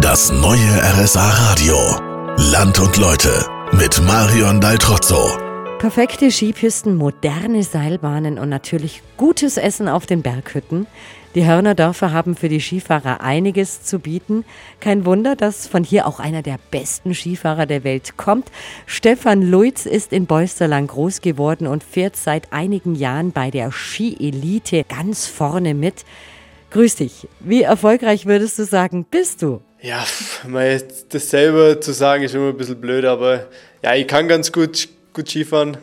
Das neue RSA Radio. Land und Leute mit Marion Daltrozzo. Perfekte Skipisten, moderne Seilbahnen und natürlich gutes Essen auf den Berghütten. Die Hörnerdörfer haben für die Skifahrer einiges zu bieten. Kein Wunder, dass von hier auch einer der besten Skifahrer der Welt kommt. Stefan Luitz ist in Beusterlang groß geworden und fährt seit einigen Jahren bei der Ski-Elite ganz vorne mit. Grüß dich. Wie erfolgreich würdest du sagen, bist du? Ja, das selber zu sagen ist immer ein bisschen blöd, aber ja, ich kann ganz gut, gut Skifahren.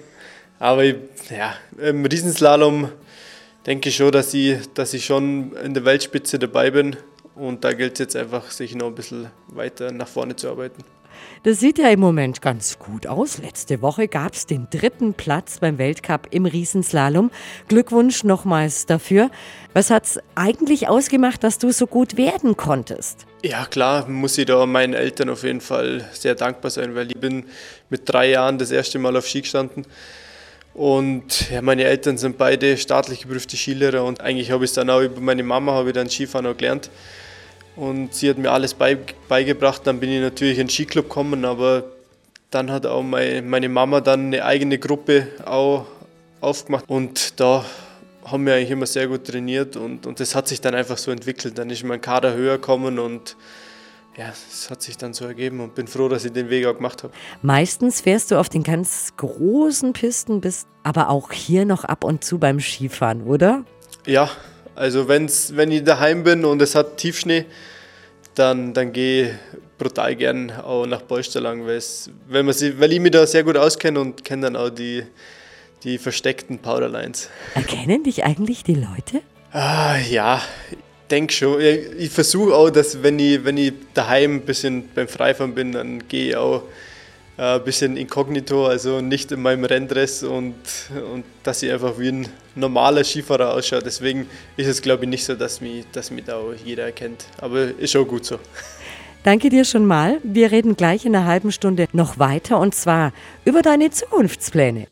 Aber ich, ja, im Riesenslalom denke ich schon, dass ich, dass ich schon in der Weltspitze dabei bin. Und da gilt es jetzt einfach, sich noch ein bisschen weiter nach vorne zu arbeiten. Das sieht ja im Moment ganz gut aus. Letzte Woche gab es den dritten Platz beim Weltcup im Riesenslalom. Glückwunsch nochmals dafür. Was hat es eigentlich ausgemacht, dass du so gut werden konntest? Ja, klar, muss ich da meinen Eltern auf jeden Fall sehr dankbar sein, weil ich bin mit drei Jahren das erste Mal auf Ski gestanden. Und ja, meine Eltern sind beide staatlich geprüfte Skilehrer und eigentlich habe ich es dann auch über meine Mama habe ich dann Skifahren auch gelernt. Und sie hat mir alles beigebracht. Dann bin ich natürlich in den Skiclub gekommen, aber dann hat auch meine Mama dann eine eigene Gruppe auch aufgemacht. Und da haben wir eigentlich immer sehr gut trainiert und, und das hat sich dann einfach so entwickelt. Dann ist mein Kader höher gekommen und ja, es hat sich dann so ergeben und bin froh, dass ich den Weg auch gemacht habe. Meistens fährst du auf den ganz großen Pisten, bist aber auch hier noch ab und zu beim Skifahren, oder? Ja, also wenn's, wenn ich daheim bin und es hat Tiefschnee, dann, dann gehe ich brutal gern auch nach Bolsterlang, weil, ich mich da sehr gut auskenne und kenne dann auch die, die versteckten Powderlines. Erkennen dich eigentlich die Leute? Ah, ja, ich denke schon. Ich, ich versuche auch, dass wenn ich, wenn ich daheim ein bisschen beim Freifahren bin, dann gehe ich auch ein bisschen inkognito, also nicht in meinem Renndress und, und dass ich einfach wie ein normaler Skifahrer ausschaue. Deswegen ist es, glaube ich, nicht so, dass mich, dass mich da jeder erkennt. Aber ist auch gut so. Danke dir schon mal. Wir reden gleich in einer halben Stunde noch weiter und zwar über deine Zukunftspläne.